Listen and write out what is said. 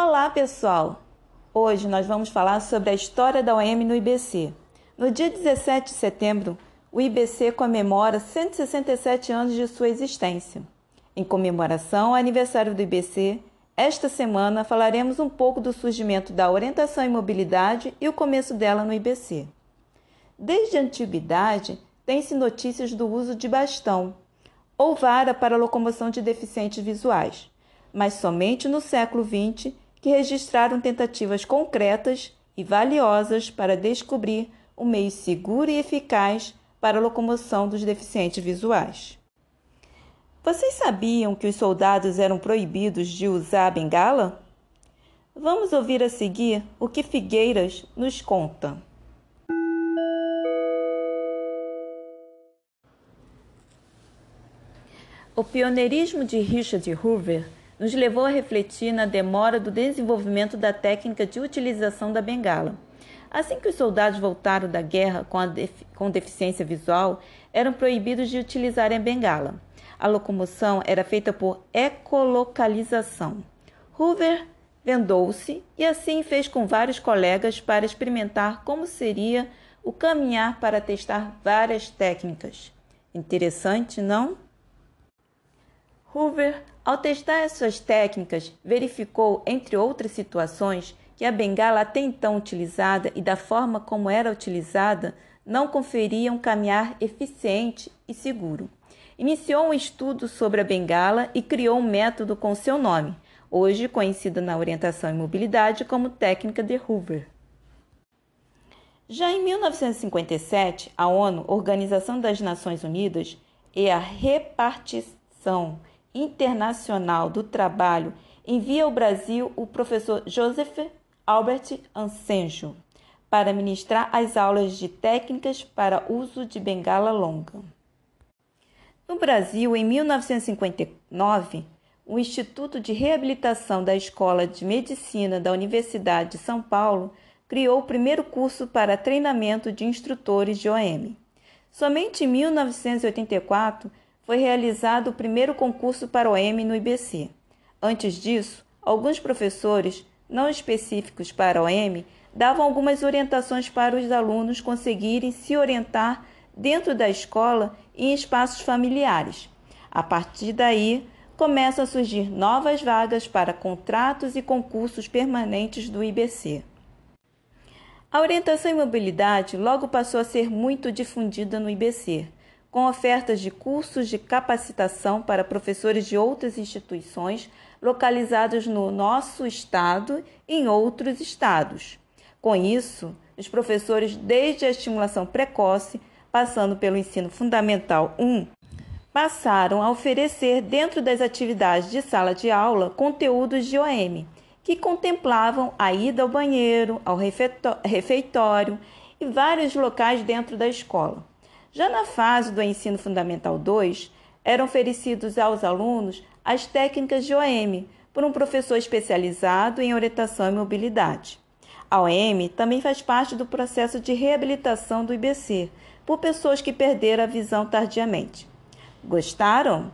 Olá, pessoal! Hoje nós vamos falar sobre a história da OM no IBC. No dia 17 de setembro, o IBC comemora 167 anos de sua existência. Em comemoração ao aniversário do IBC, esta semana falaremos um pouco do surgimento da orientação em mobilidade e o começo dela no IBC. Desde a antiguidade, tem-se notícias do uso de bastão ou vara para locomoção de deficientes visuais, mas somente no século XX que registraram tentativas concretas e valiosas para descobrir um meio seguro e eficaz para a locomoção dos deficientes visuais. Vocês sabiam que os soldados eram proibidos de usar a bengala? Vamos ouvir a seguir o que Figueiras nos conta. O pioneirismo de Richard Hoover nos levou a refletir na demora do desenvolvimento da técnica de utilização da bengala. Assim que os soldados voltaram da guerra com, com deficiência visual, eram proibidos de utilizarem a bengala. A locomoção era feita por ecolocalização. Hoover vendou-se e assim fez com vários colegas para experimentar como seria o caminhar para testar várias técnicas. Interessante, não? Hoover, ao testar essas técnicas, verificou, entre outras situações, que a bengala até então utilizada e da forma como era utilizada não conferia um caminhar eficiente e seguro. Iniciou um estudo sobre a bengala e criou um método com seu nome, hoje conhecido na orientação e mobilidade como técnica de Hoover. Já em 1957, a ONU, Organização das Nações Unidas, e a repartição Internacional do Trabalho envia ao Brasil o professor Joseph Albert Ansenjo para ministrar as aulas de técnicas para uso de bengala longa. No Brasil, em 1959, o Instituto de Reabilitação da Escola de Medicina da Universidade de São Paulo criou o primeiro curso para treinamento de instrutores de OM. Somente em 1984 foi realizado o primeiro concurso para o no IBC. Antes disso, alguns professores, não específicos para o davam algumas orientações para os alunos conseguirem se orientar dentro da escola e em espaços familiares. A partir daí, começam a surgir novas vagas para contratos e concursos permanentes do IBC. A orientação em mobilidade logo passou a ser muito difundida no IBC, com ofertas de cursos de capacitação para professores de outras instituições localizados no nosso estado e em outros estados. Com isso, os professores, desde a estimulação precoce, passando pelo ensino fundamental 1, passaram a oferecer, dentro das atividades de sala de aula, conteúdos de OM, que contemplavam a ida ao banheiro, ao refeitório e vários locais dentro da escola. Já na fase do ensino fundamental 2, eram oferecidos aos alunos as técnicas de OM por um professor especializado em orientação e mobilidade. A OM também faz parte do processo de reabilitação do IBC por pessoas que perderam a visão tardiamente. Gostaram?